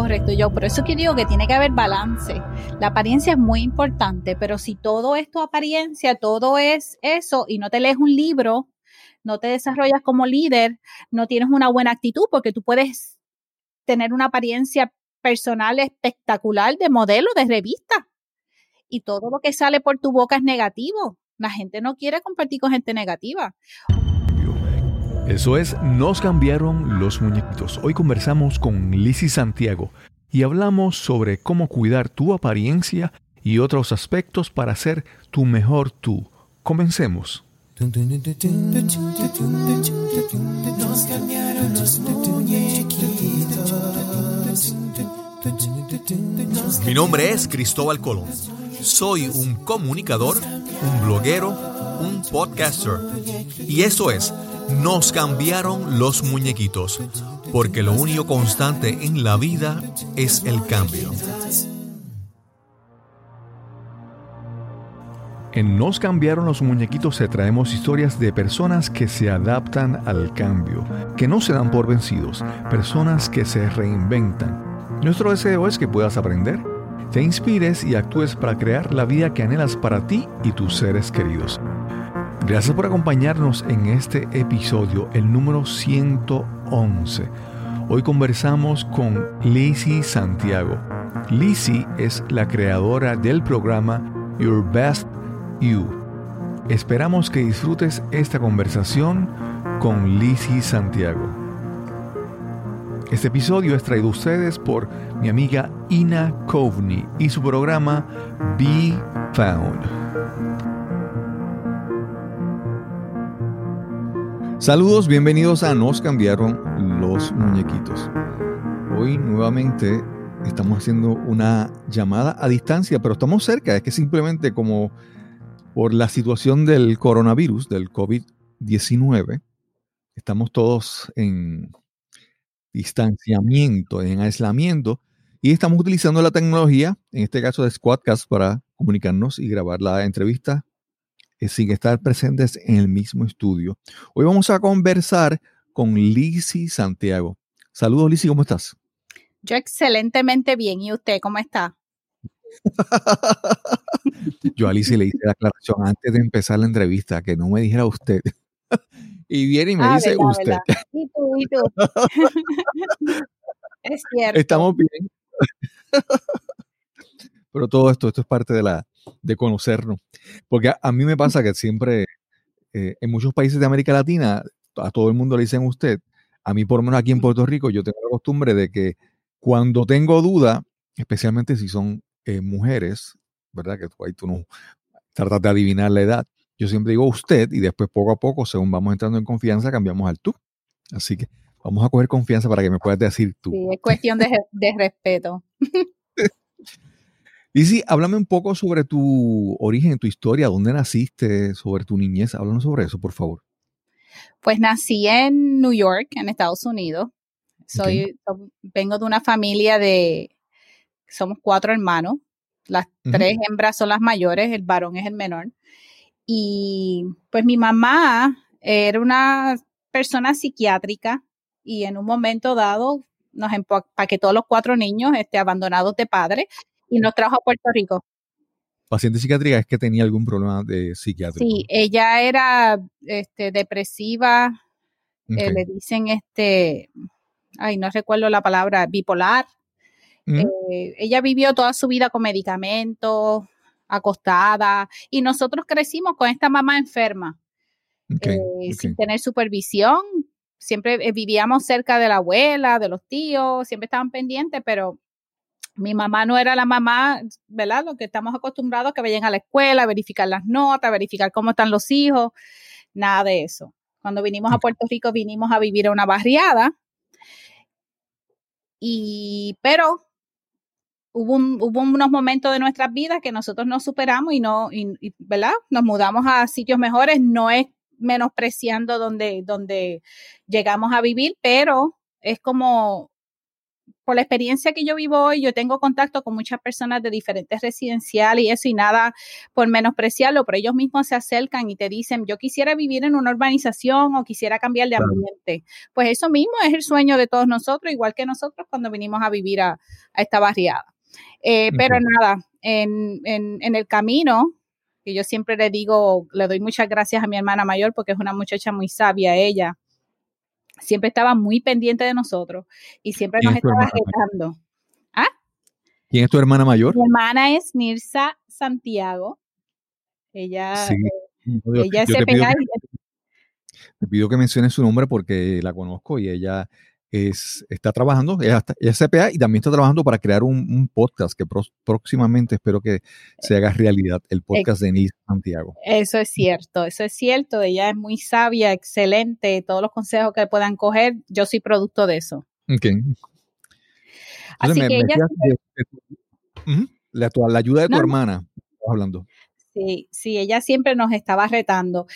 correcto. Yo por eso que digo que tiene que haber balance. La apariencia es muy importante, pero si todo es tu apariencia, todo es eso y no te lees un libro, no te desarrollas como líder, no tienes una buena actitud porque tú puedes tener una apariencia personal espectacular de modelo de revista y todo lo que sale por tu boca es negativo. La gente no quiere compartir con gente negativa. Eso es, nos cambiaron los muñequitos. Hoy conversamos con Lizzie Santiago y hablamos sobre cómo cuidar tu apariencia y otros aspectos para ser tu mejor tú. Comencemos. Mi nombre es Cristóbal Colón. Soy un comunicador, un bloguero, un podcaster. Y eso es nos cambiaron los muñequitos, porque lo único constante en la vida es el cambio. En Nos cambiaron los muñequitos se traemos historias de personas que se adaptan al cambio, que no se dan por vencidos, personas que se reinventan. Nuestro deseo es que puedas aprender, te inspires y actúes para crear la vida que anhelas para ti y tus seres queridos. Gracias por acompañarnos en este episodio, el número 111. Hoy conversamos con Lizzie Santiago. Lizzie es la creadora del programa Your Best You. Esperamos que disfrutes esta conversación con Lizzie Santiago. Este episodio es traído a ustedes por mi amiga Ina Kovney y su programa Be Found. Saludos, bienvenidos a Nos cambiaron los muñequitos. Hoy nuevamente estamos haciendo una llamada a distancia, pero estamos cerca, es que simplemente como por la situación del coronavirus, del COVID-19, estamos todos en distanciamiento, en aislamiento, y estamos utilizando la tecnología, en este caso de Squadcast, para comunicarnos y grabar la entrevista sin estar presentes en el mismo estudio. Hoy vamos a conversar con Lizzie Santiago. Saludos, Lizzie, ¿cómo estás? Yo excelentemente bien. ¿Y usted cómo está? Yo a Lizzie le hice la aclaración antes de empezar la entrevista, que no me dijera usted. y viene y me ah, dice usted. Y tú, y tú. es cierto. Estamos bien. Pero todo esto, esto es parte de la, de conocernos. Porque a, mí me pasa que siempre, eh, en muchos países de América Latina, a todo el mundo le dicen usted, a mí por lo menos aquí en Puerto Rico, yo tengo la costumbre de que cuando tengo duda, especialmente si son eh, mujeres, ¿verdad? Que tú, ahí tú no tratas de adivinar la edad. Yo siempre digo usted y después poco a poco, según vamos entrando en confianza, cambiamos al tú. Así que vamos a coger confianza para que me puedas decir tú. Sí, es cuestión de, de respeto. Lizzy, háblame un poco sobre tu origen, tu historia, dónde naciste, sobre tu niñez. Háblanos sobre eso, por favor. Pues nací en New York, en Estados Unidos. Soy, vengo de una familia de, somos cuatro hermanos. Las tres hembras son las mayores, el varón es el menor. Y pues mi mamá era una persona psiquiátrica y en un momento dado nos empaquetó los cuatro niños este, abandonados de padre y nos trajo a Puerto Rico. Paciente psiquiátrica es que tenía algún problema de psiquiátrico. Sí, ella era este, depresiva, eh, le dicen este, ay, no recuerdo la palabra, bipolar. Eh, ella vivió toda su vida con medicamentos, acostada, y nosotros crecimos con esta mamá enferma, eh, sin tener supervisión. Siempre vivíamos cerca de la abuela, de los tíos, siempre estaban pendientes, pero mi mamá no era la mamá, ¿verdad? Lo que estamos acostumbrados que vayan a la escuela, verificar las notas, verificar cómo están los hijos, nada de eso. Cuando vinimos a Puerto Rico vinimos a vivir a una barriada, y, pero hubo, hubo unos momentos de nuestras vidas que nosotros no superamos y no, ¿verdad? Nos mudamos a sitios mejores, no es menospreciando donde, donde llegamos a vivir, pero es como por la experiencia que yo vivo hoy, yo tengo contacto con muchas personas de diferentes residenciales y eso y nada por menospreciarlo, pero ellos mismos se acercan y te dicen, yo quisiera vivir en una urbanización o quisiera cambiar de ambiente. Pues eso mismo es el sueño de todos nosotros, igual que nosotros cuando vinimos a vivir a, esta barriada. Eh, pero nada, en, en el camino, que yo siempre le digo, le doy muchas gracias a mi hermana mayor porque es una muchacha muy sabia ella siempre estaba muy pendiente de nosotros y siempre nos estaba retando. ¿Ah? ¿Quién es tu hermana mayor? Mi hermana es Mirza Santiago. Ella, sí. Eh, ella te te pido que menciones su nombre porque la conozco y ella es, está trabajando, ella, es CPA y también está trabajando para crear un, podcast que próximamente espero que se haga realidad, el podcast de Nils Santiago. Eso es cierto, eso es cierto, ella es muy sabia, excelente, todos los consejos que puedan coger, yo soy producto de eso. Ok. Así que ella... la, la, ayuda de tu hermana, hablando. Sí, sí, ella siempre nos estaba retando.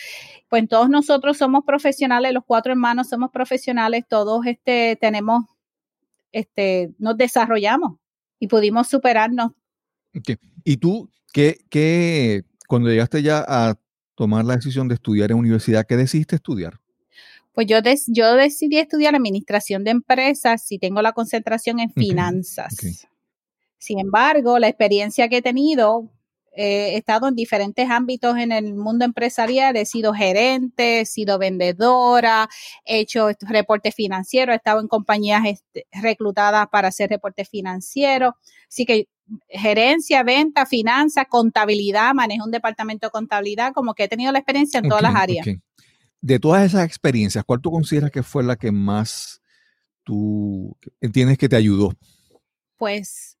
Pues todos nosotros somos profesionales, los cuatro hermanos somos profesionales, todos este, tenemos, este, nos desarrollamos y pudimos superarnos. ¿Y tú, qué, qué, cuando llegaste ya a tomar la decisión de estudiar en universidad, qué decidiste estudiar? Pues yo, yo decidí estudiar administración de empresas y tengo la concentración en finanzas. Sin embargo, la experiencia que he tenido he estado en diferentes ámbitos en el mundo empresarial, he sido gerente, he sido vendedora, he hecho reportes financieros, he estado en compañías este, reclutadas para hacer reportes financieros. Así que gerencia, venta, finanzas, contabilidad, manejo un departamento de contabilidad, como que he tenido la experiencia en todas las áreas. De todas esas experiencias, ¿cuál tú consideras que fue la que más tú entiendes que te ayudó? Pues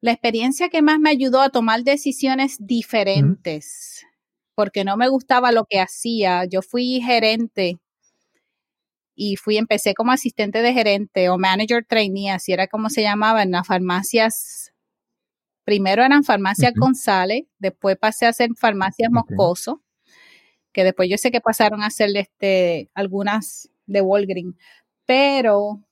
la experiencia que más me ayudó a tomar decisiones diferentes, porque no me gustaba lo que hacía. Yo fui gerente y fui, empecé como asistente de gerente o manager trainee, así era como se llamaba en las farmacias. Primero eran farmacias González, después pasé a hacer farmacias Moscoso, que después yo sé que pasaron a hacer este, algunas de Walgreens, pero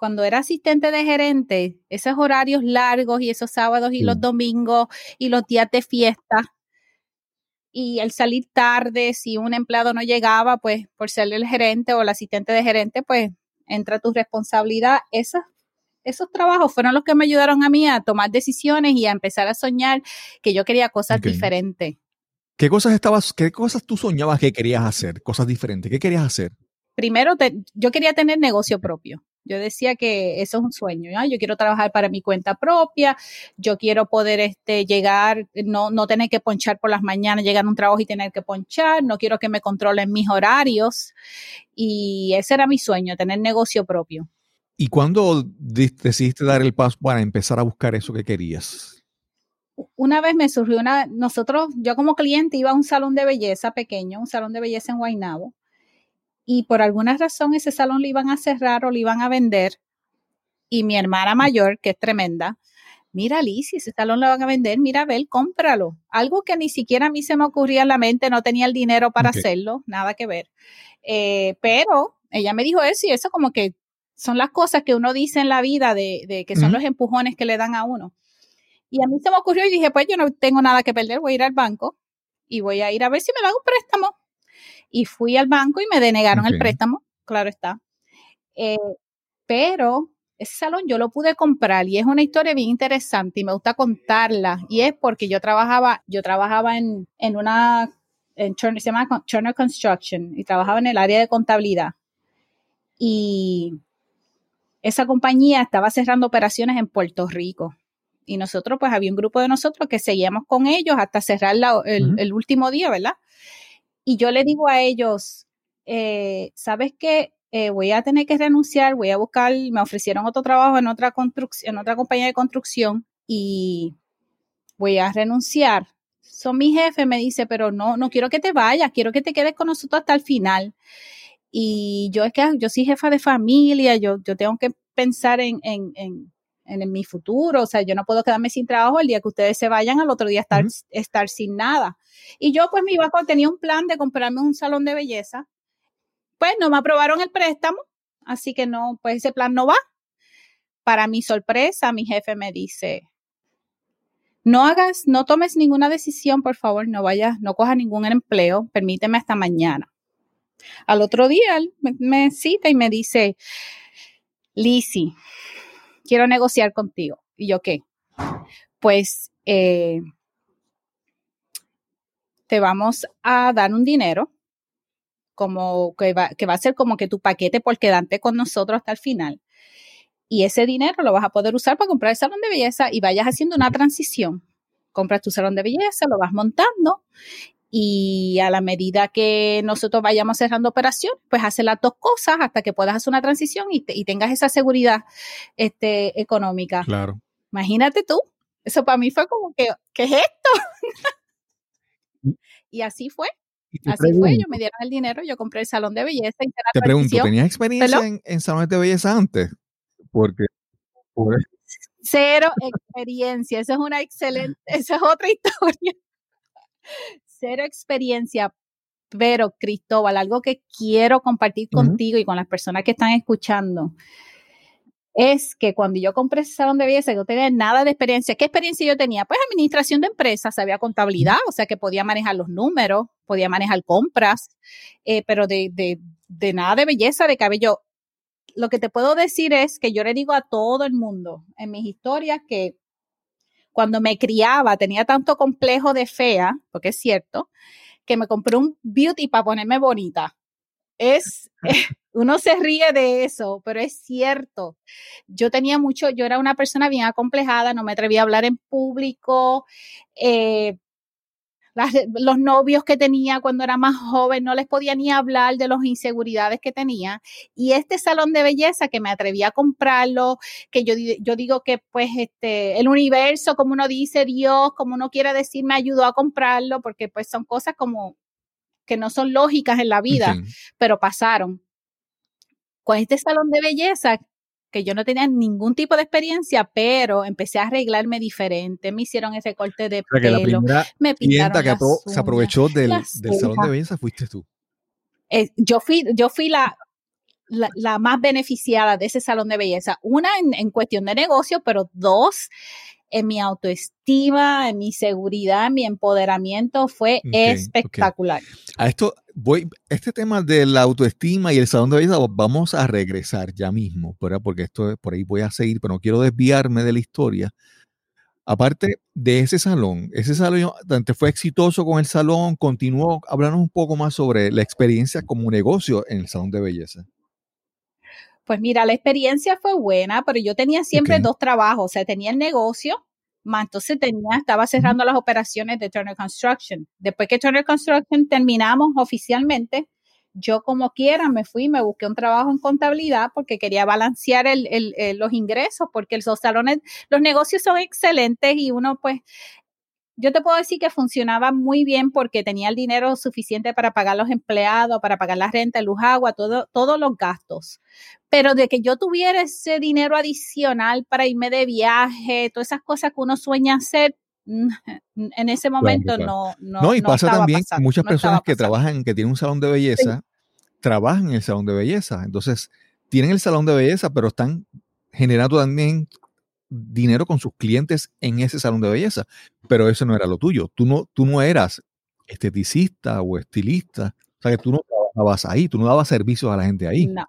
cuando era asistente de gerente, esos horarios largos y esos sábados y los domingos y los días de fiesta y el salir tarde, si un empleado no llegaba, pues por ser el gerente o el asistente de gerente, pues entra tu responsabilidad. Esos, esos trabajos fueron los que me ayudaron a mí a tomar decisiones y a empezar a soñar que yo quería cosas diferentes. ¿Qué cosas estabas, qué cosas tú soñabas que querías hacer? Cosas diferentes. ¿Qué querías hacer? Primero, yo quería tener negocio propio. Yo decía que eso es un sueño, yo quiero trabajar para mi cuenta propia, yo quiero poder este, llegar, no, no tener que ponchar por las mañanas, llegar a un trabajo y tener que ponchar, no quiero que me controlen mis horarios y ese era mi sueño, tener negocio propio. ¿Y cuándo decidiste dar el paso para empezar a buscar eso que querías? Una vez me surgió una, nosotros, yo como cliente iba a un salón de belleza pequeño, un salón de belleza en Guaynabo, y por alguna razón ese salón lo iban a cerrar o lo iban a vender. Y mi hermana mayor, que es tremenda, mira Liz, ese salón lo van a vender, mira Bel, cómpralo. Algo que ni siquiera a mí se me ocurría en la mente, no tenía el dinero para hacerlo, nada que ver. Eh, pero ella me dijo eso y eso como que son las cosas que uno dice en la vida de, que son los empujones que le dan a uno. Y a mí se me ocurrió y dije, pues yo no tengo nada que perder, voy a ir al banco y voy a ir a ver si me dan un préstamo y fui al banco y me denegaron el préstamo, claro está. Eh, pero ese salón yo lo pude comprar y es una historia bien interesante y me gusta contarla y es porque yo trabajaba, yo trabajaba en, en una, en Turner, se llama Turner Construction y trabajaba en el área de contabilidad y esa compañía estaba cerrando operaciones en Puerto Rico y nosotros pues había un grupo de nosotros que seguíamos con ellos hasta cerrar el, el último día, ¿verdad? Y yo le digo a ellos, eh, ¿sabes qué? Eh, voy a tener que renunciar, voy a buscar, me ofrecieron otro trabajo en otra en otra compañía de construcción y voy a renunciar. Son mi jefe, me dice, pero no, no quiero que te vayas, quiero que te quedes con nosotros hasta el final. Y yo es que yo soy jefa de familia, yo, yo tengo que pensar en, en, en, en, mi futuro, o sea, yo no puedo quedarme sin trabajo el día que ustedes se vayan, al otro día estar, estar sin nada. Y yo pues mi banco tenía un plan de comprarme un salón de belleza. Pues no me aprobaron el préstamo, así que no, pues ese plan no va. para mi sorpresa, mi jefe me dice, no hagas, no tomes ninguna decisión, por favor, no vayas, no cojas ningún empleo, permíteme hasta mañana. Al otro día me, cita y me dice, Lisi, quiero negociar contigo. Y yo, ¿qué? Pues eh, te vamos a dar un dinero como que va, que va a ser como que tu paquete por quedarte con nosotros hasta el final. Y ese dinero lo vas a poder usar para comprar el salón de belleza y vayas haciendo una transición. Compras tu salón de belleza, lo vas montando y a la medida que nosotros vayamos cerrando operación, pues hace las dos cosas hasta que puedas hacer una transición y, tengas esa seguridad este, económica. Claro. Imagínate tú, eso para mí fue como que, ¿qué es esto? y así fue. Así fue, yo me dieron el dinero, yo compré el salón de belleza. Y te pregunto, ¿tenías experiencia en, salones de belleza antes? Porque... Cero experiencia, eso es una excelente, esa es otra historia. Cero experiencia, pero Cristóbal, algo que quiero compartir contigo y con las personas que están escuchando es que cuando yo compré ese salón de belleza, yo no tenía nada de experiencia. ¿Qué experiencia yo tenía? Pues administración de empresas, sabía contabilidad, o sea que podía manejar los números, podía manejar compras, eh, pero de, de, de nada de belleza, de cabello. Lo que te puedo decir es que yo le digo a todo el mundo en mis historias que cuando me criaba tenía tanto complejo de fea, porque es cierto, que me compré un beauty para ponerme bonita. Es, uno se ríe de eso, pero es cierto. Yo tenía mucho, yo era una persona bien acomplejada, no me atrevía a hablar en público. Eh, los novios que tenía cuando era más joven no les podía ni hablar de las inseguridades que tenía. Y este salón de belleza que me atreví a comprarlo, que yo, yo digo que pues este, el universo, como uno dice, Dios, como uno quiere decir, me ayudó a comprarlo, porque pues son cosas como que no son lógicas en la vida, pero pasaron. Con este salón de belleza, que yo no tenía ningún tipo de experiencia, pero empecé a arreglarme diferente, me hicieron ese corte de pelo, me pintaron que se aprovechó del, salón de belleza fuiste tú. Eh, yo fui, yo fui la, la, más beneficiada de ese salón de belleza. Una en, en cuestión de negocio, pero dos en mi autoestima, en mi seguridad, en mi empoderamiento, fue espectacular. A esto voy, este tema de la autoestima y el salón de belleza, vamos a regresar ya mismo, ¿verdad? porque esto por ahí voy a seguir, pero no quiero desviarme de la historia. Aparte de ese salón, ese salón fue exitoso con el salón, continuó, háblanos un poco más sobre la experiencia como negocio en el salón de belleza. Pues mira, la experiencia fue buena, pero yo tenía siempre dos trabajos, o sea, tenía el negocio, más entonces tenía, estaba cerrando las operaciones de Turner Construction. Después que Turner Construction terminamos oficialmente, yo como quiera me fui, me busqué un trabajo en contabilidad porque quería balancear el, los ingresos, porque los salones, los negocios son excelentes y uno pues yo te puedo decir que funcionaba muy bien porque tenía el dinero suficiente para pagar los empleados, para pagar la renta, el luz, agua, todo, todos los gastos. Pero de que yo tuviera ese dinero adicional para irme de viaje, todas esas cosas que uno sueña hacer, en ese momento no, no. No, y pasa también muchas personas que trabajan, que tienen un salón de belleza, trabajan en el salón de belleza. Entonces, tienen el salón de belleza, pero están generando también dinero con sus clientes en ese salón de belleza, pero eso no era lo tuyo. Tú no, tú no eras esteticista o estilista, o sea que tú no trabajabas ahí, tú no dabas servicios a la gente ahí. No.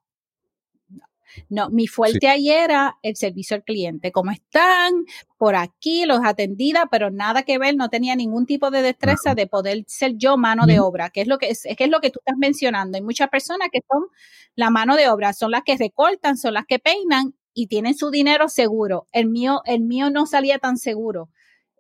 No, mi fuerte ahí era el servicio al cliente. Como están por aquí, los atendida, pero nada que ver, no tenía ningún tipo de destreza de poder ser yo mano de obra, que es lo que es, que es lo que tú estás mencionando. Hay muchas personas que son la mano de obra, son las que recortan, son las que peinan y tienen su dinero seguro. El mío, el mío no salía tan seguro.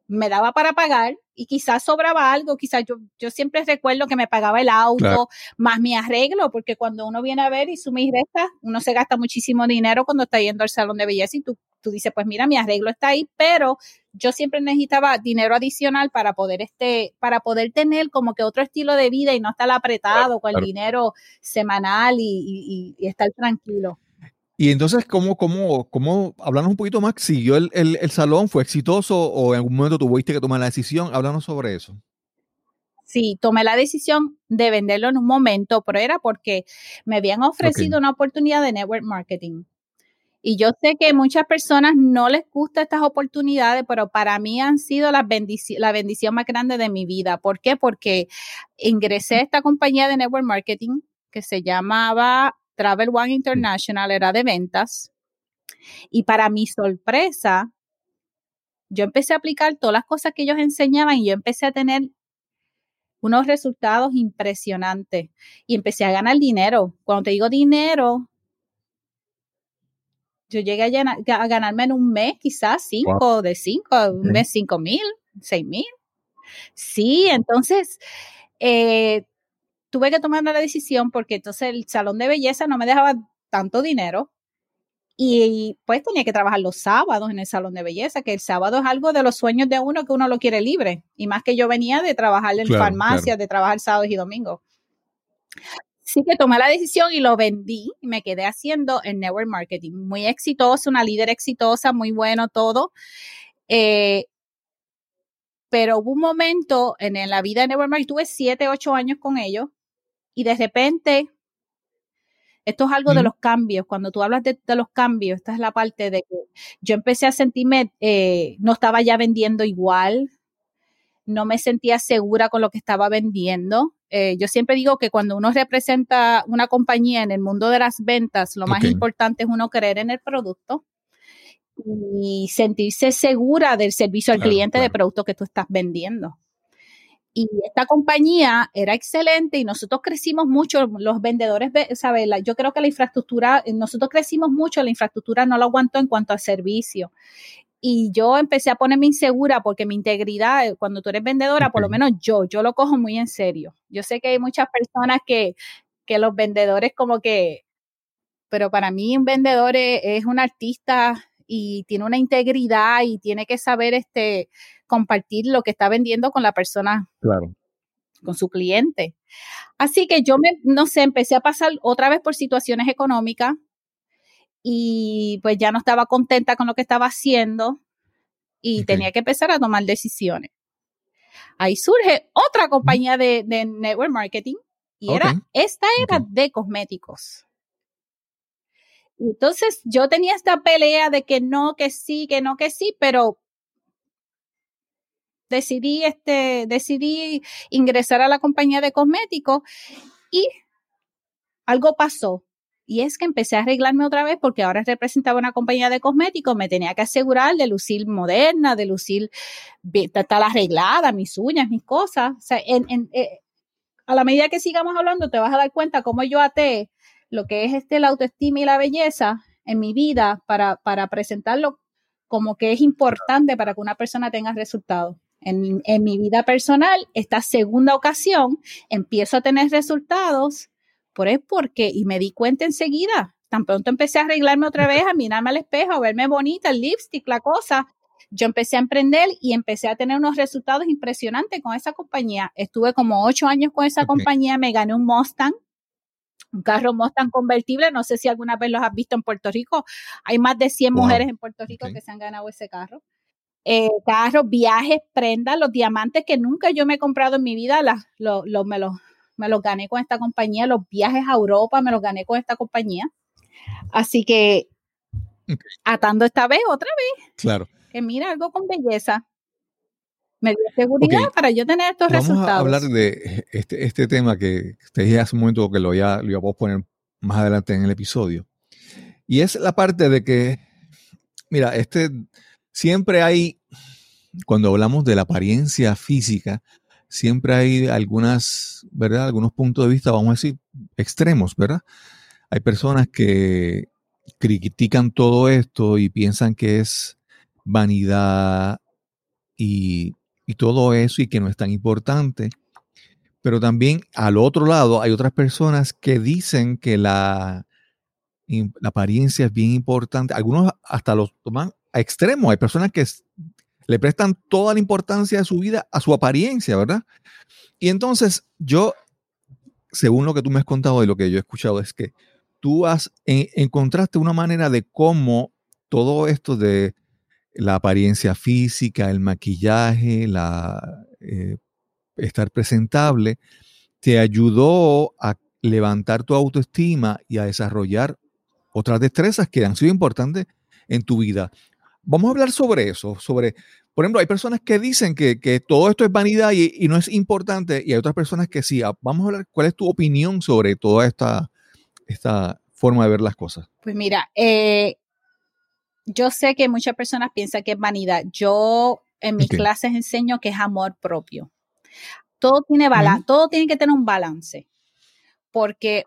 Me daba para pagar y quizás sobraba algo, quizás yo, yo siempre recuerdo que me pagaba el auto más mi arreglo, porque cuando uno viene a ver y suma y resta, uno se gasta muchísimo dinero cuando está yendo al salón de belleza y tú, tú dices, pues mira, mi arreglo está ahí, pero yo siempre necesitaba dinero adicional para poder este, para poder tener como que otro estilo de vida y no estar apretado con el dinero semanal y, y estar tranquilo. Y entonces, ¿cómo, cómo, cómo, háblanos un poquito más, siguió el, el, salón, fue exitoso o en algún momento tuviste que tomar la decisión? Háblanos sobre eso. Sí, tomé la decisión de venderlo en un momento, pero era porque me habían ofrecido una oportunidad de network marketing. Y yo sé que muchas personas no les gustan estas oportunidades, pero para mí han sido la, la bendición más grande de mi vida. ¿Por qué? Porque ingresé a esta compañía de network marketing que se llamaba Travel One International, era de ventas. Y para mi sorpresa, yo empecé a aplicar todas las cosas que ellos enseñaban y yo empecé a tener unos resultados impresionantes y empecé a ganar dinero. Cuando te digo dinero, yo llegué a, ganarme en un mes quizás cinco, de cinco, un mes cinco mil, seis mil. Sí, entonces eh, tuve que tomar la decisión porque entonces el salón de belleza no me dejaba tanto dinero y pues tenía que trabajar los sábados en el salón de belleza, que el sábado es algo de los sueños de uno que uno lo quiere libre. Y más que yo venía de trabajar en farmacias, de trabajar sábados y domingos. Sí que tomé la decisión y lo vendí y me quedé haciendo el network marketing. Muy exitoso, una líder exitosa, muy bueno todo. Eh, pero hubo un momento en, la vida de network marketing, tuve siete, ocho años con ellos y de repente esto es algo de los cambios. Cuando tú hablas de, los cambios, esta es la parte de que yo empecé a sentirme, eh, no estaba ya vendiendo igual, no me sentía segura con lo que estaba vendiendo. Eh, yo siempre digo que cuando uno representa una compañía en el mundo de las ventas, lo más importante es uno creer en el producto y sentirse segura del servicio al cliente de producto que tú estás vendiendo. Y esta compañía era excelente y nosotros crecimos mucho, los vendedores, ¿sabes? Yo creo que la infraestructura, nosotros crecimos mucho, la infraestructura no lo aguantó en cuanto al servicio. Y yo empecé a ponerme insegura porque mi integridad, eh, cuando tú eres vendedora, por lo menos yo, yo lo cojo muy en serio. Yo sé que hay muchas personas que, que los vendedores como que, pero para mí un vendedor es, es un artista y tiene una integridad y tiene que saber este compartir lo que está vendiendo con la persona, claro. con su cliente. Así que yo me, no sé, empecé a pasar otra vez por situaciones económicas y pues ya no estaba contenta con lo que estaba haciendo y tenía que empezar a tomar decisiones. Ahí surge otra compañía de, network marketing y era, esta era de cosméticos. Entonces yo tenía esta pelea de que no, que sí, que no, que sí, pero decidí, este, decidí ingresar a la compañía de cosméticos y algo pasó. Y es que empecé a arreglarme otra vez porque ahora representaba una compañía de cosméticos, me tenía que asegurar de lucir moderna, de lucir, estar arreglada, mis uñas, mis cosas. O sea, eh, a la medida que sigamos hablando, te vas a dar cuenta cómo yo até lo que es este, la autoestima y la belleza en mi vida para, para presentarlo como que es importante para que una persona tenga resultados en, mi vida personal, esta segunda ocasión, empiezo a tener resultados, por es porque, y me di cuenta enseguida, tan pronto empecé a arreglarme otra vez, a mirarme al espejo, a verme bonita, el lipstick, la cosa, yo empecé a emprender y empecé a tener unos resultados impresionantes con esa compañía. Estuve como ocho años con esa compañía, me gané un Mustang, un carro Mustang convertible, no sé si alguna vez los has visto en Puerto Rico, hay más de 100 mujeres en Puerto Rico que se han ganado ese carro eh, carros, viajes, prendas, los diamantes que nunca yo me he comprado en mi vida, las, lo, me, los, me los gané con esta compañía, los viajes a Europa me los gané con esta compañía. Así que atando esta vez, otra vez. Claro. Que mira, algo con belleza. Me dio seguridad para yo tener estos resultados. Vamos a hablar de este, este tema que te dije hace un momento que lo, ya, lo iba a poner más adelante en el episodio. Y es la parte de que, mira, este Siempre hay, cuando hablamos de la apariencia física, siempre hay algunas, ¿verdad? Algunos puntos de vista, vamos a decir, extremos, ¿verdad? Hay personas que critican todo esto y piensan que es vanidad y, y todo eso y que no es tan importante. Pero también al otro lado hay otras personas que dicen que la, la apariencia es bien importante. Algunos hasta los toman a extremo. Hay personas que le prestan toda la importancia de su vida a su apariencia, ¿verdad? Y entonces yo, según lo que tú me has contado y lo que yo he escuchado, es que tú has encontraste una manera de cómo todo esto de la apariencia física, el maquillaje, la, eh, estar presentable, te ayudó a levantar tu autoestima y a desarrollar otras destrezas que han sido importantes en tu vida. Vamos a hablar sobre eso, sobre, por ejemplo, hay personas que dicen que, todo esto es vanidad y, no es importante, y hay otras personas que sí. Ah, vamos a hablar, ¿cuál es tu opinión sobre toda esta, esta forma de ver las cosas? Pues mira, eh, yo sé que muchas personas piensan que es vanidad. Yo en mis clases enseño que es amor propio. Todo tiene, todo tiene que tener un balance, porque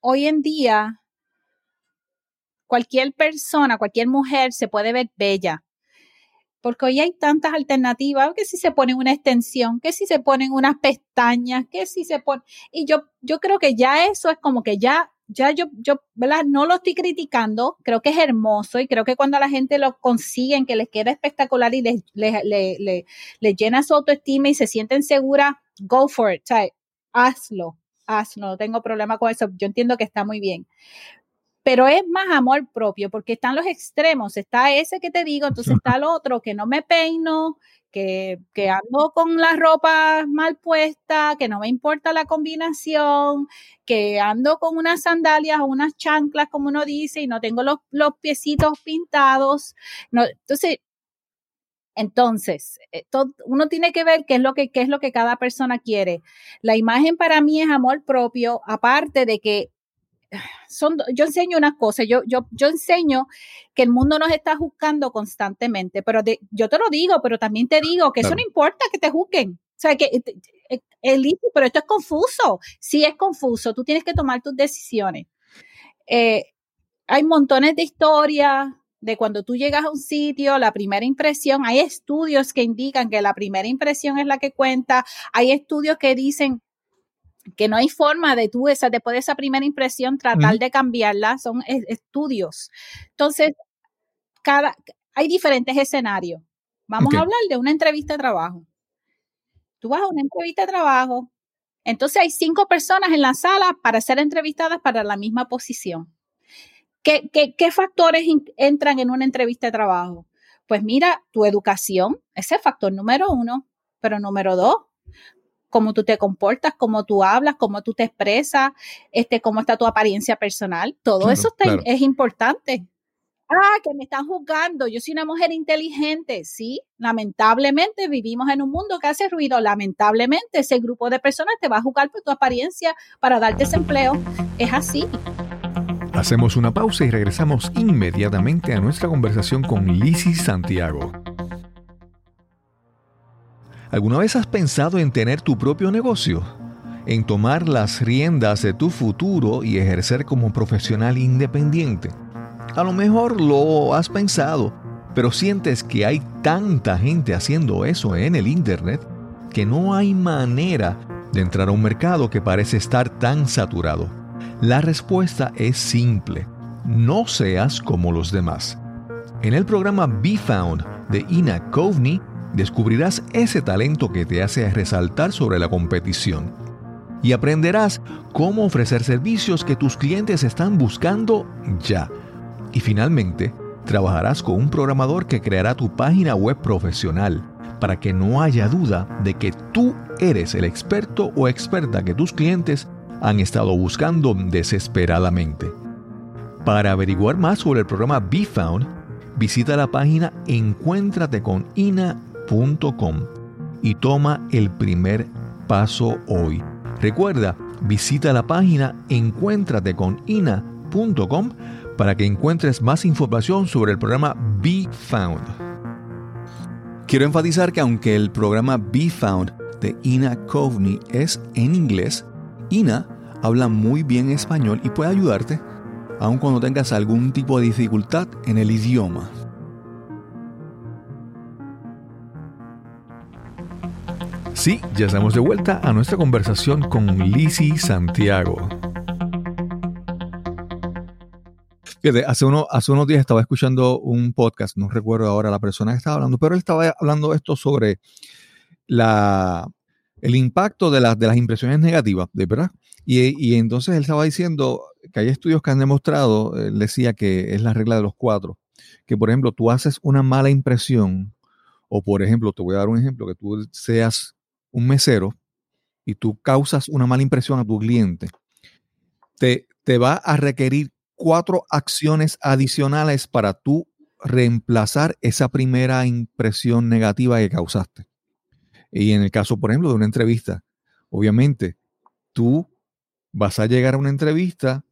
hoy en día cualquier persona, cualquier mujer se puede ver bella, porque hoy hay tantas alternativas, que si se pone una extensión, que si se ponen unas pestañas, que si se pone, y yo, yo creo que ya eso es como que ya ya yo, yo, ¿verdad? No lo estoy criticando, creo que es hermoso y creo que cuando la gente lo consiguen, que les queda espectacular y les, les, llena su autoestima y se sienten seguras, go for it, hazlo, hazlo, no tengo problema con eso, yo entiendo que está muy bien. Pero es más amor propio, porque están los extremos, está ese que te digo, entonces está el otro que no me peino, que, ando con la ropa mal puesta, que no me importa la combinación, que ando con unas sandalias o unas chanclas, como uno dice, y no tengo los, los piecitos pintados. No, entonces, entonces, eh, uno tiene que ver qué es lo que qué es lo que cada persona quiere. La imagen para mí es amor propio, aparte de que son, yo enseño una cosa, yo, yo, yo enseño que el mundo nos está juzgando constantemente, pero yo te lo digo, pero también te digo que eso no importa que te juzguen. O sea, que eh, eh, pero esto es confuso. Sí es confuso, tú tienes que tomar tus decisiones. Eh, hay montones de historias de cuando tú llegas a un sitio, la primera impresión, hay estudios que indican que la primera impresión es la que cuenta, hay estudios que dicen que no hay forma de tú, esa, después de esa primera impresión, tratar de cambiarla, son estudios. Entonces, cada, hay diferentes escenarios. Vamos a hablar de una entrevista de trabajo. Tú vas a una entrevista de trabajo, entonces hay cinco personas en la sala para ser entrevistadas para la misma posición. ¿Qué, qué, qué factores entran en una entrevista de trabajo? Pues mira, tu educación, ese es factor número uno, pero número dos, cómo tú te comportas, cómo tú hablas, cómo tú te expresas, este, cómo está tu apariencia personal. Todo eso es importante. Ah, que me están juzgando. Yo soy una mujer inteligente. Sí, lamentablemente vivimos en un mundo que hace ruido. Lamentablemente ese grupo de personas te va a juzgar por tu apariencia para darte ese empleo. Es así. Hacemos una pausa y regresamos inmediatamente a nuestra conversación con Lizzie Santiago. ¿Alguna vez has pensado en tener tu propio negocio? ¿En tomar las riendas de tu futuro y ejercer como profesional independiente? A lo mejor lo has pensado, pero sientes que hay tanta gente haciendo eso en el Internet que no hay manera de entrar a un mercado que parece estar tan saturado. La respuesta es simple. No seas como los demás. En el programa Be Found de Ina Coveney, descubrirás ese talento que te hace resaltar sobre la competición y aprenderás cómo ofrecer servicios que tus clientes están buscando ya. Y finalmente, trabajarás con un programador que creará tu página web profesional para que no haya duda de que tú eres el experto o experta que tus clientes han estado buscando desesperadamente. Para averiguar más sobre el programa BeFound, visita la página Encuéntrate con Ina y toma el primer paso hoy. Recuerda, visita la página encuéntrateconina.com para que encuentres más información sobre el programa Be Found. Quiero enfatizar que aunque el programa Be Found de Ina Coveney es en inglés, Ina habla muy bien español y puede ayudarte aun cuando tengas algún tipo de dificultad en el idioma. Sí, ya estamos de vuelta a nuestra conversación con Lizzie Santiago. Fíjate, hace, uno, hace unos días estaba escuchando un podcast, no recuerdo ahora la persona que estaba hablando, pero él estaba hablando esto sobre el impacto de las impresiones negativas, ¿de verdad? Y, y, entonces él estaba diciendo que hay estudios que han demostrado, él decía que es la regla de los cuatro, que por ejemplo tú haces una mala impresión, o por ejemplo, te voy a dar un ejemplo, que tú seas un mesero y tú causas una mala impresión a tu cliente, te, te va a requerir cuatro acciones adicionales para tú reemplazar esa primera impresión negativa que causaste. Y en el caso, por ejemplo, de una entrevista, obviamente, tú vas a llegar a una entrevista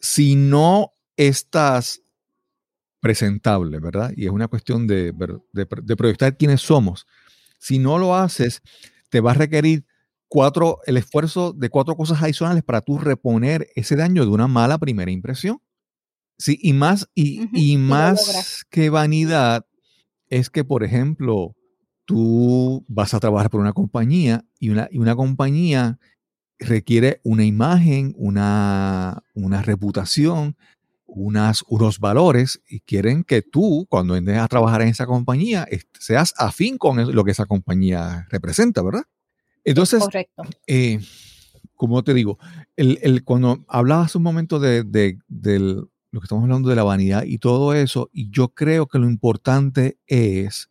si no estás presentable, ¿verdad? Y es una cuestión de, de, proyectar quiénes somos. Si no lo haces, te va a requerir cuatro, el esfuerzo de cuatro cosas adicionales para tú reponer ese daño de una mala primera impresión. Sí, y más, y, más que vanidad es que, por ejemplo, tú vas a trabajar por una compañía y una, y una compañía requiere una imagen, una, una reputación, unas, unos valores y quieren que tú, cuando entres a trabajar en esa compañía, seas afín con lo que esa compañía representa, ¿verdad? Entonces, Correcto. Eh, como te digo, el, cuando hablabas un momento de, de, lo que estamos hablando de la vanidad y todo eso, y yo creo que lo importante es,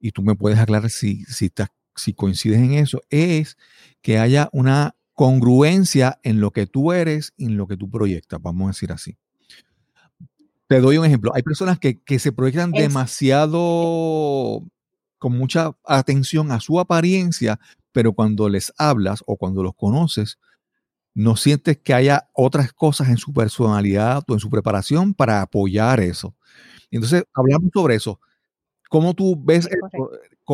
y tú me puedes aclarar si, si, si coincides en eso, es que haya una congruencia en lo que tú eres y en lo que tú proyectas, vamos a decir así. Te doy un ejemplo. Hay personas que, se proyectan demasiado con mucha atención a su apariencia, pero cuando les hablas o cuando los conoces, no sientes que haya otras cosas en su personalidad o en su preparación para apoyar eso. Entonces, hablamos sobre eso. ¿Cómo tú ves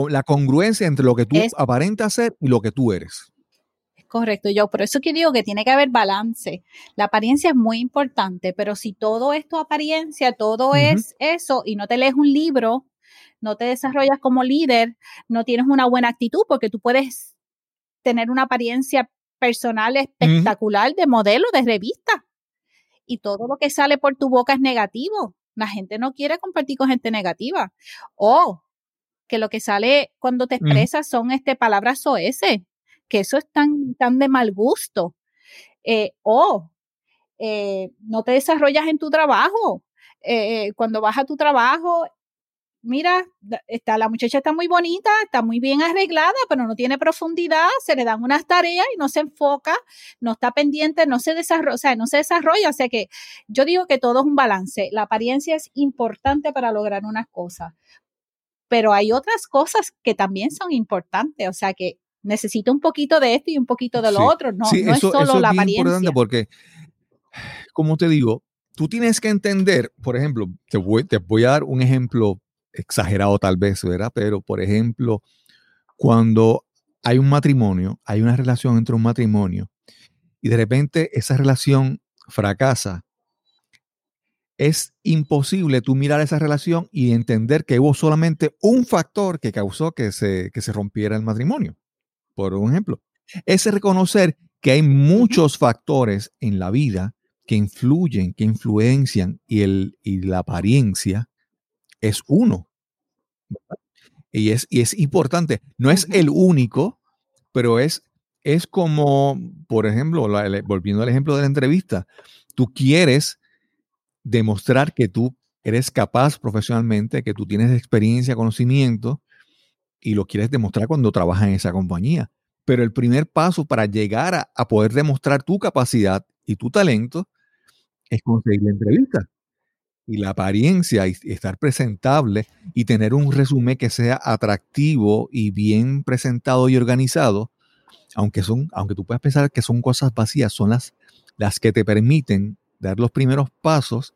la congruencia entre lo que tú aparentas ser y lo que tú eres? Correcto, yo por eso que digo que tiene que haber balance. La apariencia es muy importante, pero si todo es tu apariencia, todo es eso y no te lees un libro, no te desarrollas como líder, no tienes una buena actitud porque tú puedes tener una apariencia personal espectacular de modelo de revista. Y todo lo que sale por tu boca es negativo. La gente no quiere compartir con gente negativa. O que lo que sale cuando te expresas son este, palabras OS, que eso es tan, tan de mal gusto. Eh, o eh, no te desarrollas en tu trabajo. Eh, cuando vas a tu trabajo, mira, está, la muchacha está muy bonita, está muy bien arreglada, pero no tiene profundidad, se le dan unas tareas y no se enfoca, no está pendiente, no se desarrolla, o sea, no se desarrolla. O sea que yo digo que todo es un balance. La apariencia es importante para lograr unas cosas, pero hay otras cosas que también son importantes. O sea que necesito un poquito de esto y un poquito de lo otro. No, no es solo la apariencia. Importante porque, como te digo, tú tienes que entender, por ejemplo, te voy, te voy a dar un ejemplo exagerado tal vez, ¿verdad? Pero, por ejemplo, cuando hay un matrimonio, hay una relación entre un matrimonio y de repente esa relación fracasa, es imposible tú mirar esa relación y entender que hubo solamente un factor que causó que se, que se rompiera el matrimonio. Por un ejemplo, es reconocer que hay muchos factores en la vida que influyen, que influencian y, el, y la apariencia es uno. Y es, y es importante. No es el único, pero es, es como, por ejemplo, volviendo al ejemplo de la entrevista, tú quieres demostrar que tú eres capaz profesionalmente, que tú tienes experiencia, conocimiento, y lo quieres demostrar cuando trabajas en esa compañía. Pero el primer paso para llegar a, poder demostrar tu capacidad y tu talento es conseguir la entrevista y la apariencia y estar presentable y tener un resumen que sea atractivo y bien presentado y organizado, aunque son, aunque tú puedas pensar que son cosas vacías, son las, las que te permiten dar los primeros pasos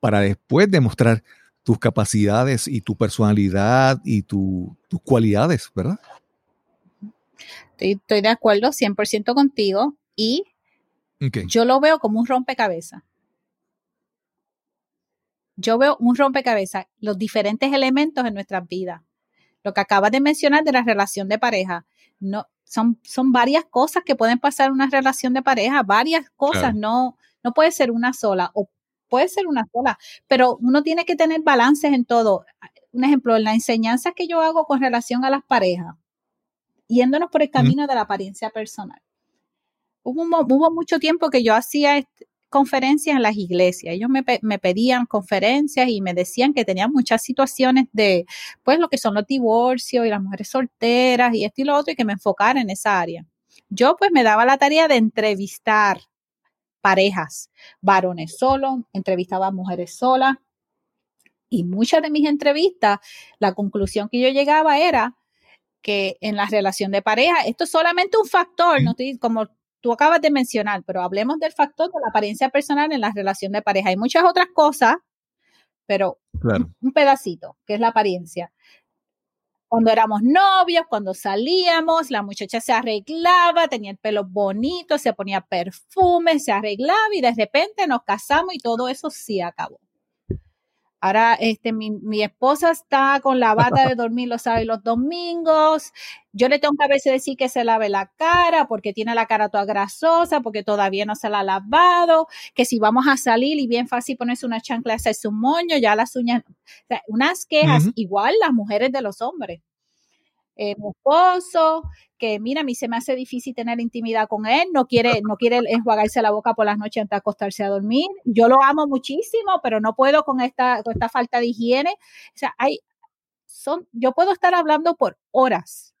para después demostrar tus capacidades y tu personalidad y tus cualidades, ¿verdad? Estoy, de acuerdo 100% contigo y yo lo veo como un rompecabezas yo veo un rompecabezas, los diferentes elementos en nuestras vidas. Lo que acabas de mencionar de la relación de pareja, no, son, son varias cosas que pueden pasar en una relación de pareja, varias cosas, no, no puede ser una sola, o puede ser una sola, pero uno tiene que tener balances en todo. Un ejemplo, en la enseñanza que yo hago con relación a las parejas, yéndonos por el camino de la apariencia personal. Hubo, hubo, mucho tiempo que yo hacía conferencias en las iglesias. Ellos me, pedían conferencias y me decían que tenían muchas situaciones de, pues, lo que son los divorcios y las mujeres solteras y esto y lo otro y que me enfocara en esa área. Yo, pues, me daba la tarea de entrevistar parejas, varones solos, entrevistaba a mujeres solas. Y muchas de mis entrevistas, la conclusión que yo llegaba era que en la relación de pareja, esto es solamente un factor, no estoy, como tú acabas de mencionar, pero hablemos del factor de la apariencia personal en la relación de pareja. Hay muchas otras cosas, pero un pedacito, que es la apariencia cuando éramos novios, cuando salíamos, la muchacha se arreglaba, tenía el pelo bonito, se ponía perfume, se arreglaba y de repente nos casamos y todo eso sí acabó. Ahora, este, mi, mi, esposa está con la bata de dormir los sábados y los domingos. Yo le tengo que a veces decir que se lave la cara porque tiene la cara toda grasosa, porque todavía no se la ha lavado. Que si vamos a salir y bien fácil ponerse una chancla, hacerse un moño, ya las uñas. unas quejas, igual las mujeres de los hombres. Eh, mi esposo, que mira, a mí se me hace difícil tener intimidad con él, no quiere, no quiere enjuagarse la boca por las noches antes de acostarse a dormir. Yo lo amo muchísimo, pero no puedo con esta, con esta falta de higiene. O sea, hay, son, yo puedo estar hablando por horas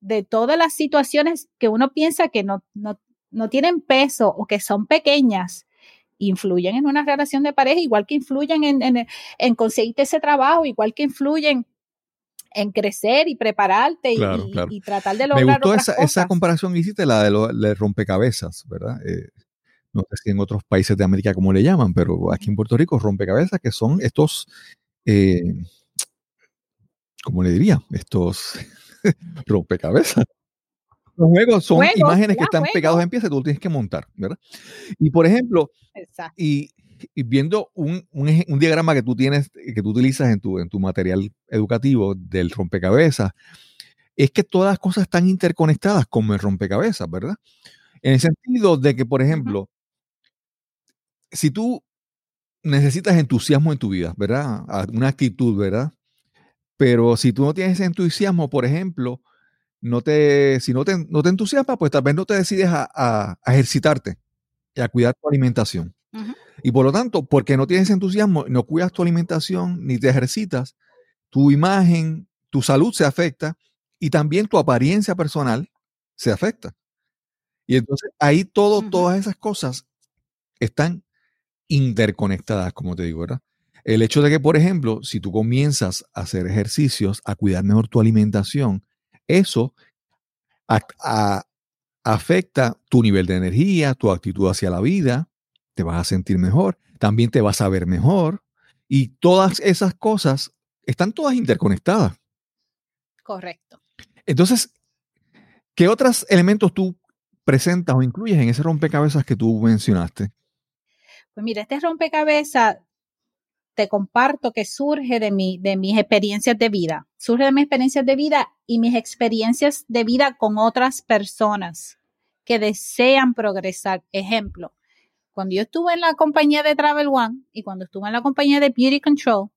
de todas las situaciones que uno piensa que no, no, no tienen peso o que son pequeñas influyen en una relación de pareja, igual que influyen en, en, en conseguirte ese trabajo, igual que influyen en crecer y prepararte y, tratar de lograr. Me gustó esa, esa, comparación que hiciste, la de, lo, de rompecabezas, ¿verdad? Eh, no sé si en otros países de América como le llaman, pero aquí en Puerto Rico, rompecabezas, que son estos, eh, ¿cómo le diría? Estos rompecabezas. Los juegos son imágenes que están pegados en piezas y tú tienes que montar, ¿verdad? Y por ejemplo, y y viendo un, un, diagrama que tú tienes, que tú utilizas en tu, en tu material educativo del rompecabezas, es que todas las cosas están interconectadas como el rompecabezas, ¿verdad? En el sentido de que, por ejemplo, si tú necesitas entusiasmo en tu vida, ¿verdad? Una actitud, ¿verdad? Pero si tú no tienes ese entusiasmo, por ejemplo, no te, si no te, no te entusiasma, pues tal vez no te decides a, a, ejercitarte y a cuidar tu alimentación. Y por lo tanto, porque no tienes entusiasmo, no cuidas tu alimentación ni te ejercitas, tu imagen, tu salud se afecta y también tu apariencia personal se afecta. Y entonces ahí todo, todas esas cosas están interconectadas, como te digo, ¿verdad? El hecho de que, por ejemplo, si tú comienzas a hacer ejercicios, a cuidar mejor tu alimentación, eso afecta tu nivel de energía, tu actitud hacia la vida, te vas a sentir mejor, también te vas a ver mejor y todas esas cosas están todas interconectadas. Correcto. Entonces, ¿qué otros elementos tú presentas o incluyes en ese rompecabezas que tú mencionaste? Pues mira, este rompecabezas te comparto que surge de, mi, de mis experiencias de vida, surge de mis experiencias de vida y mis experiencias de vida con otras personas que desean progresar. Ejemplo, cuando yo estuve en la compañía de Travel One y cuando estuve en la compañía de Beauty Control,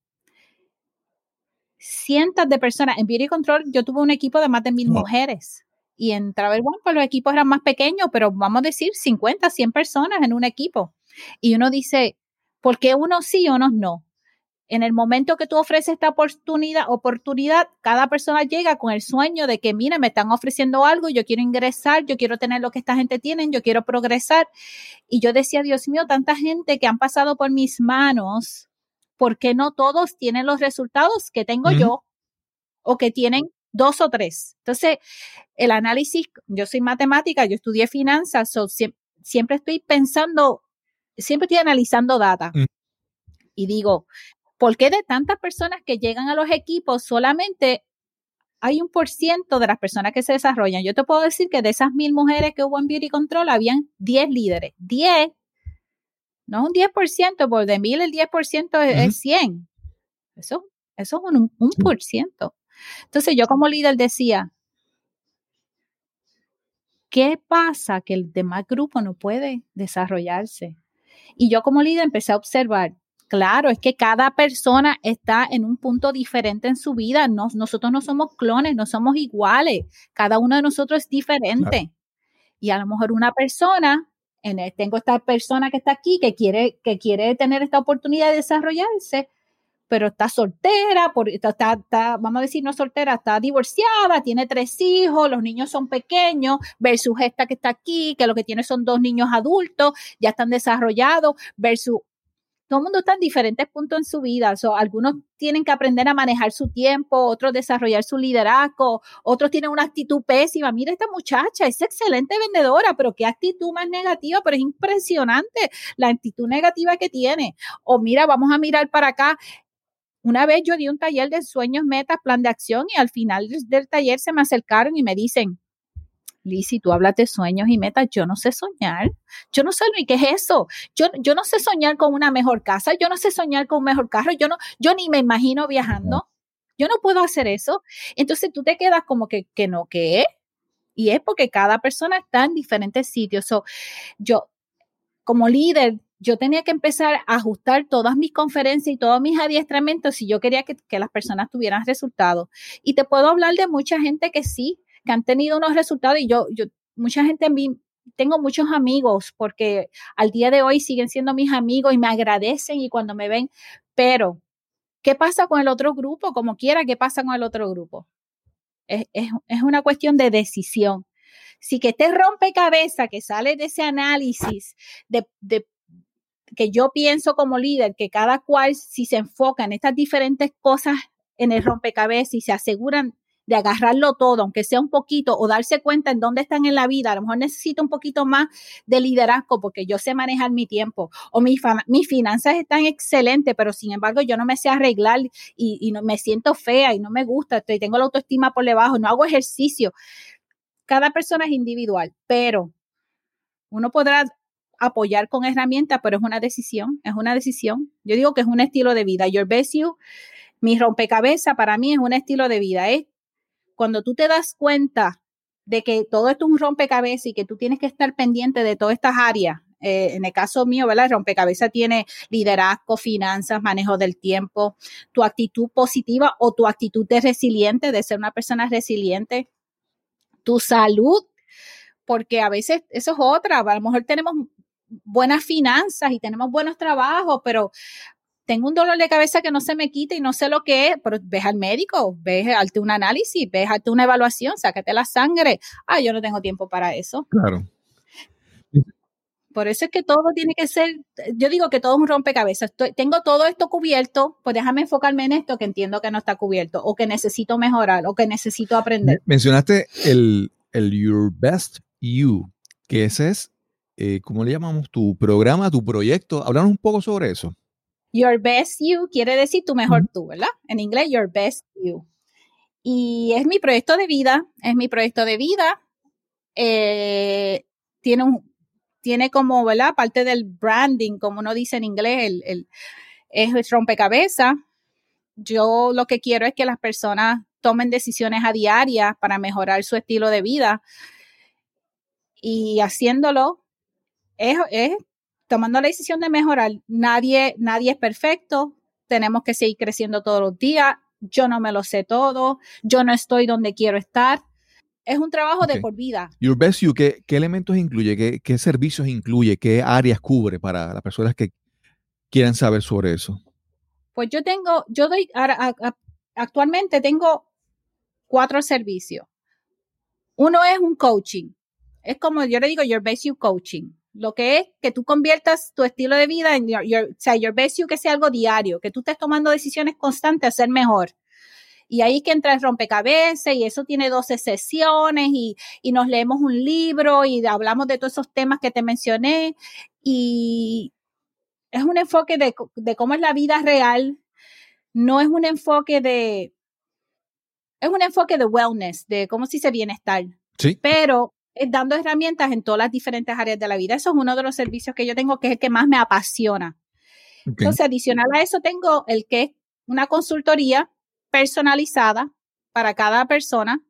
cientos de personas, en Beauty Control yo tuve un equipo de más de mil mujeres y en Travel One pues los equipos eran más pequeños, pero vamos a decir 50, 100 personas en un equipo. Y uno dice, ¿por qué unos sí y unos no? En el momento que tú ofreces esta oportunidad, oportunidad, cada persona llega con el sueño de que, mira, me están ofreciendo algo, yo quiero ingresar, yo quiero tener lo que esta gente tiene, yo quiero progresar. Y yo decía, Dios mío, tanta gente que han pasado por mis manos, ¿por qué no todos tienen los resultados que tengo yo? O que tienen dos o tres. Entonces, el análisis, yo soy matemática, yo estudié finanzas, siempre, estoy pensando, siempre estoy analizando data. Mm. Y digo, ¿Por qué de tantas personas que llegan a los equipos solamente hay un por ciento de las personas que se desarrollan? Yo te puedo decir que de esas mil mujeres que hubo en Beauty Control, habían 10 líderes. 10, no es un 10%, porque de mil el 10% es, es 100. Eso, eso es un, un por ciento. Entonces yo como líder decía, ¿qué pasa que el demás grupo no puede desarrollarse? Y yo como líder empecé a observar, Claro, es que cada persona está en un punto diferente en su vida. nosotros no somos clones, no somos iguales. Cada uno de nosotros es diferente. Y a lo mejor una persona, en tengo esta persona que está aquí que quiere, que quiere tener esta oportunidad de desarrollarse, pero está soltera, por, está, está, vamos a decir, no soltera, está divorciada, tiene tres hijos, los niños son pequeños, versus esta que está aquí, que lo que tiene son dos niños adultos, ya están desarrollados, versus todo el mundo está en diferentes puntos en su vida. algunos tienen que aprender a manejar su tiempo, otros desarrollar su liderazgo, otros tienen una actitud pésima. Mira esta muchacha, es excelente vendedora, pero qué actitud más negativa, pero es impresionante la actitud negativa que tiene. O mira, vamos a mirar para acá. Una vez yo di un taller de sueños, metas, plan de acción y al final del taller se me acercaron y me dicen, si tú hablas de sueños y metas, yo no sé soñar. Yo no sé ni qué es eso. Yo, yo no sé soñar con una mejor casa, yo no sé soñar con un mejor carro, yo no, yo ni me imagino viajando. Yo no puedo hacer eso. Entonces tú te quedas como que, que no, ¿qué? Y es porque cada persona está en diferentes sitios. yo, como líder, yo tenía que empezar a ajustar todas mis conferencias y todos mis adiestramientos si yo quería que, que, las personas tuvieran resultados. Y te puedo hablar de mucha gente que sí, que han tenido unos resultados y yo, yo, mucha gente en tengo muchos amigos porque al día de hoy siguen siendo mis amigos y me agradecen y cuando me ven, pero ¿qué pasa con el otro grupo? Como quiera, ¿qué pasa con el otro grupo? Es, es, una cuestión de decisión. Si que te rompe cabeza, que sale de ese análisis de, de que yo pienso como líder, que cada cual si se enfoca en estas diferentes cosas en el rompecabezas y se aseguran de agarrarlo todo, aunque sea un poquito, o darse cuenta en dónde están en la vida. A lo mejor necesito un poquito más de liderazgo porque yo sé manejar mi tiempo. O mis finanzas están excelentes, pero sin embargo yo no me sé arreglar y, no, me siento fea y no me gusta, tengo la autoestima por debajo, no hago ejercicio. Cada persona es individual, pero uno podrá apoyar con herramientas, pero es una decisión, es una decisión. Yo digo que es un estilo de vida. Your best you, mi rompecabezas para mí es un estilo de vida. Es cuando tú te das cuenta de que todo esto es un rompecabezas y que tú tienes que estar pendiente de todas estas áreas, eh, en el caso mío, ¿verdad? El rompecabezas tiene liderazgo, finanzas, manejo del tiempo, tu actitud positiva o tu actitud de resiliente, de ser una persona resiliente, tu salud, porque a veces eso es otra, a lo mejor tenemos buenas finanzas y tenemos buenos trabajos, pero tengo un dolor de cabeza que no se me quita y no sé lo que es, pero ves al médico, ves, hazte un análisis, ves, hazte una evaluación, sácate la sangre. Ah, yo no tengo tiempo para eso. Claro. Por eso es que todo tiene que ser, yo digo que todo es un rompecabezas. tengo todo esto cubierto, pues déjame enfocarme en esto que entiendo que no está cubierto, o que necesito mejorar, o que necesito aprender. Mencionaste el, el Your Best You, que ese es, eh, ¿cómo le llamamos? Tu programa, tu proyecto. Háblanos un poco sobre eso. Your best you quiere decir tu mejor tú, ¿verdad? En inglés, your best you. Y es mi proyecto de vida, es mi proyecto de vida. Eh, tiene, un, tiene como, ¿verdad? Parte del branding, como uno dice en inglés, el, el, es rompecabezas. Yo lo que quiero es que las personas tomen decisiones a diaria para mejorar su estilo de vida. Y haciéndolo es, es tomando la decisión de mejorar, nadie, nadie es perfecto, tenemos que seguir creciendo todos los días, yo no me lo sé todo, yo no estoy donde quiero estar. Es un trabajo de por vida. Your Best You, ¿qué, elementos incluye? ¿Qué, servicios incluye? ¿Qué áreas cubre para las personas que quieran saber sobre eso? Pues yo tengo, yo doy, actualmente tengo cuatro servicios. Uno es un coaching. Es como yo le digo, Your Best You Coaching lo que es que tú conviertas tu estilo de vida en your, o sea, your best you, que sea algo diario, que tú estés tomando decisiones constantes a ser mejor. Y ahí es que entra el rompecabezas y eso tiene 12 sesiones y, y, nos leemos un libro y hablamos de todos esos temas que te mencioné y es un enfoque de, de cómo es la vida real, no es un enfoque de, es un enfoque de wellness, de cómo se dice bienestar. Sí. Pero dando herramientas en todas las diferentes áreas de la vida. Eso es uno de los servicios que yo tengo que es el que más me apasiona. Entonces, adicional a eso, tengo el que es una consultoría personalizada para cada persona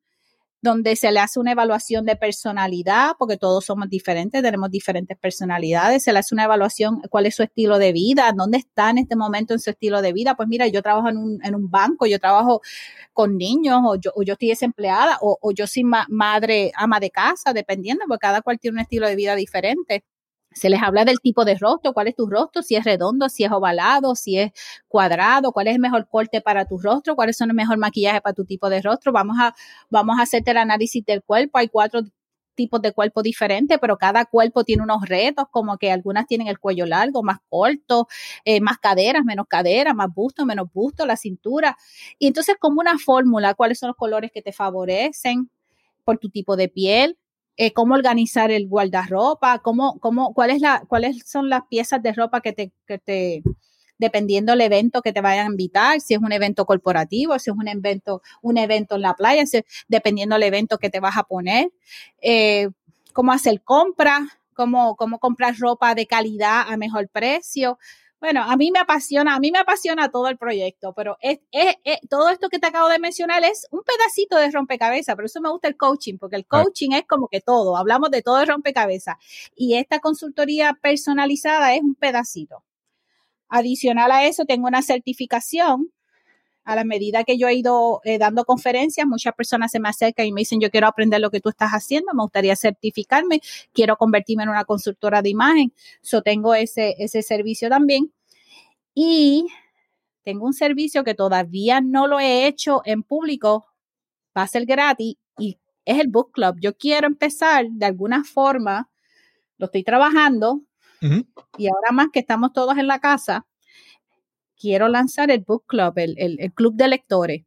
donde se le hace una evaluación de personalidad, porque todos somos diferentes, tenemos diferentes personalidades, se le hace una evaluación, cuál es su estilo de vida, dónde está en este momento en su estilo de vida. Pues mira, yo trabajo en un, en un banco, yo trabajo con niños, o yo, o yo estoy desempleada, o, yo soy madre, ama de casa, dependiendo, porque cada cual tiene un estilo de vida diferente. Se les habla del tipo de rostro, cuál es tu rostro, si es redondo, si es ovalado, si es cuadrado, cuál es el mejor corte para tu rostro, cuáles son el mejor maquillaje para tu tipo de rostro. Vamos a, vamos a hacerte el análisis del cuerpo. Hay cuatro tipos de cuerpo diferentes, pero cada cuerpo tiene unos retos, como que algunas tienen el cuello largo, más corto, eh, más caderas, menos caderas, más busto, menos busto, la cintura. Y entonces como una fórmula, cuáles son los colores que te favorecen por tu tipo de piel, eh, cómo organizar el guardarropa, cómo, cómo, cuál es la, cuáles son las piezas de ropa que te, que te, dependiendo del evento que te vayan a invitar, si es un evento corporativo, si es un evento, un evento en la playa, dependiendo del evento que te vas a poner, eh, cómo hacer compras, cómo, cómo comprar ropa de calidad a mejor precio. Bueno, a mí me apasiona, a mí me apasiona todo el proyecto, pero es, todo esto que te acabo de mencionar es un pedacito de rompecabezas, pero eso me gusta el coaching, porque el coaching es como que todo, hablamos de todo el rompecabezas. Y esta consultoría personalizada es un pedacito. Adicional a eso, tengo una certificación. A la medida que yo he ido eh, dando conferencias, muchas personas se me acercan y me dicen, yo quiero aprender lo que tú estás haciendo, me gustaría certificarme, quiero convertirme en una consultora de imagen. So tengo ese, ese servicio también. Y tengo un servicio que todavía no lo he hecho en público, va a ser gratis y es el book club. Yo quiero empezar de alguna forma, lo estoy trabajando y ahora más que estamos todos en la casa, quiero lanzar el book club, el, club de lectores.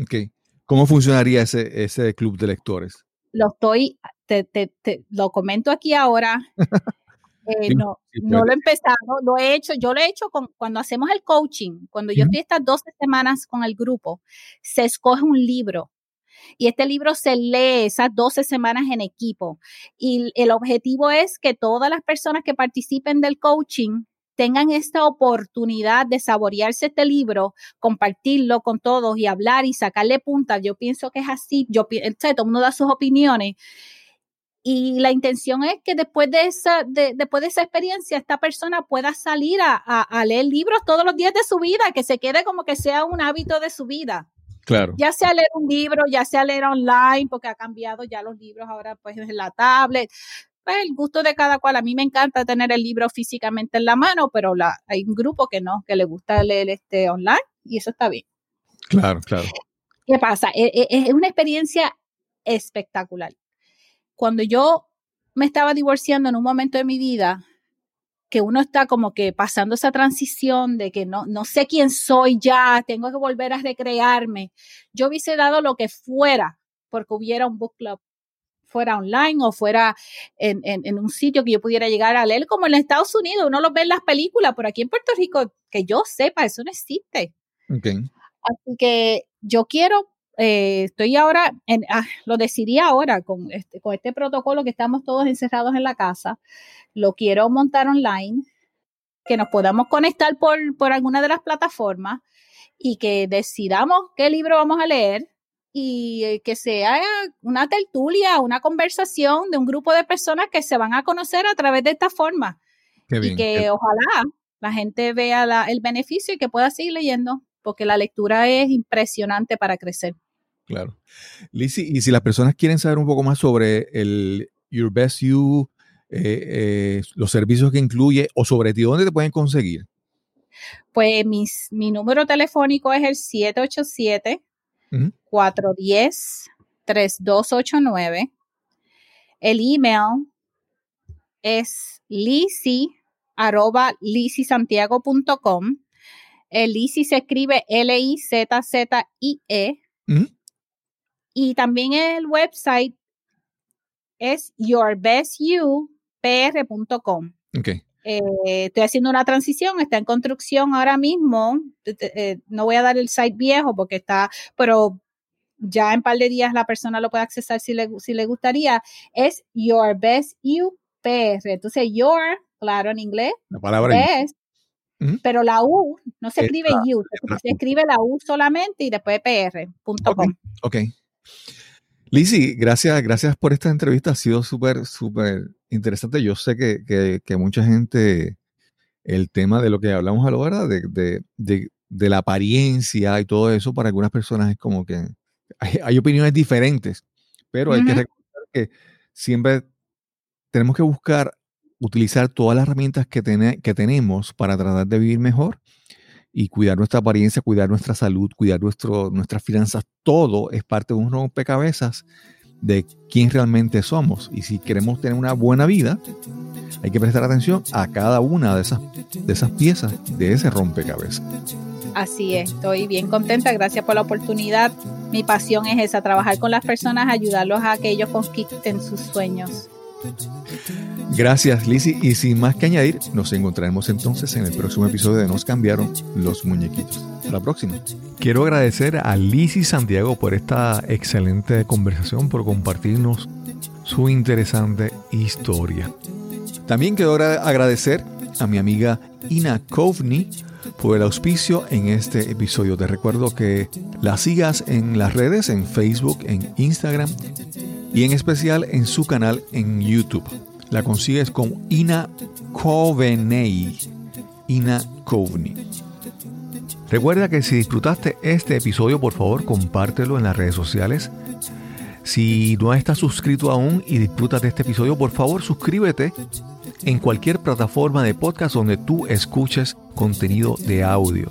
Ok. ¿Cómo funcionaría ese, ese club de lectores? Lo estoy, te, lo comento aquí ahora. Eh, no, no lo he empezado, lo he hecho, yo lo he hecho con, cuando hacemos el coaching, cuando yo estoy estas 12 semanas con el grupo, se escoge un libro y este libro se lee esas 12 semanas en equipo. Y el objetivo es que todas las personas que participen del coaching tengan esta oportunidad de saborearse este libro, compartirlo con todos y hablar y sacarle puntas. Yo pienso que es así, yo, todo el mundo da sus opiniones. Y la intención es que después de esa, después de esa experiencia, esta persona pueda salir a, a leer libros todos los días de su vida, que se quede como que sea un hábito de su vida. Claro. Ya sea leer un libro, ya sea leer online, porque ha cambiado ya los libros ahora pues en la tablet. Pues el gusto de cada cual. A mí me encanta tener el libro físicamente en la mano, pero la, hay un grupo que no, que le gusta leer este online y eso está bien. Claro, claro. ¿Qué pasa? E, e, es una experiencia espectacular. Cuando yo me estaba divorciando en un momento de mi vida, que uno está como que pasando esa transición de que no, no sé quién soy ya, tengo que volver a recrearme. Yo hubiese dado lo que fuera porque hubiera un book club, fuera online o fuera en, en, un sitio que yo pudiera llegar a leer, como en Estados Unidos, uno lo ve en las películas, pero aquí en Puerto Rico, que yo sepa, eso no existe. Así que yo quiero eh, estoy ahora, en, ah, lo decidí ahora con este, con este protocolo que estamos todos encerrados en la casa, lo quiero montar online, que nos podamos conectar por, por alguna de las plataformas y que decidamos qué libro vamos a leer y eh, que sea una tertulia, una conversación de un grupo de personas que se van a conocer a través de esta forma. y que ojalá la gente vea el beneficio y que pueda seguir leyendo, porque la lectura es impresionante para crecer. Claro. Lizzie, y si las personas quieren saber un poco más sobre el Your Best You, eh, eh, los servicios que incluye o sobre ti, ¿dónde te pueden conseguir? Pues mi número telefónico es el 787-410-3289. El email es lisi arroba lisisantiago.com. El Lisi se escribe L-I-Z-Z-I-E. Y también el website es yourbestupr.com. Okay. Eh, estoy haciendo una transición, está en construcción ahora mismo. Eh, no voy a dar el site viejo porque está, pero ya en un par de días la persona lo puede accesar si le, si le gustaría. Es Your Best Entonces, Your, claro, en inglés. La palabra best, pero la U no se escribe You, se escribe la U solamente y después pr.com. ok. Lizzie, gracias, gracias por esta entrevista. Ha sido súper, súper interesante. Yo sé que, que, mucha gente, el tema de lo que hablamos a lo verdad, de, de, de, la apariencia y todo eso, para algunas personas es como que hay, opiniones diferentes, pero hay que recordar que siempre tenemos que buscar utilizar todas las herramientas que, que tenemos para tratar de vivir mejor y cuidar nuestra apariencia, cuidar nuestra salud, cuidar nuestro, nuestras finanzas, todo es parte de un rompecabezas de quién realmente somos. Y si queremos tener una buena vida, hay que prestar atención a cada una de esas, de esas piezas de ese rompecabezas. Así es, estoy bien contenta, gracias por la oportunidad. Mi pasión es esa, trabajar con las personas, ayudarlos a que ellos conquisten sus sueños. Gracias, Lizzy. Y sin más que añadir, nos encontraremos entonces en el próximo episodio de Nos cambiaron los muñequitos. Hasta la próxima. Quiero agradecer a Lizzy Santiago por esta excelente conversación, por compartirnos su interesante historia. También quiero agradecer a mi amiga Ina Kovni por el auspicio en este episodio. Te recuerdo que la sigas en las redes, en Facebook, en Instagram y en especial en su canal en YouTube. La consigues con Ina Coveney. Ina Coveney. Recuerda que si disfrutaste este episodio, por favor, compártelo en las redes sociales. Si no estás suscrito aún y disfrutas de este episodio, por favor, suscríbete en cualquier plataforma de podcast donde tú escuches contenido de audio.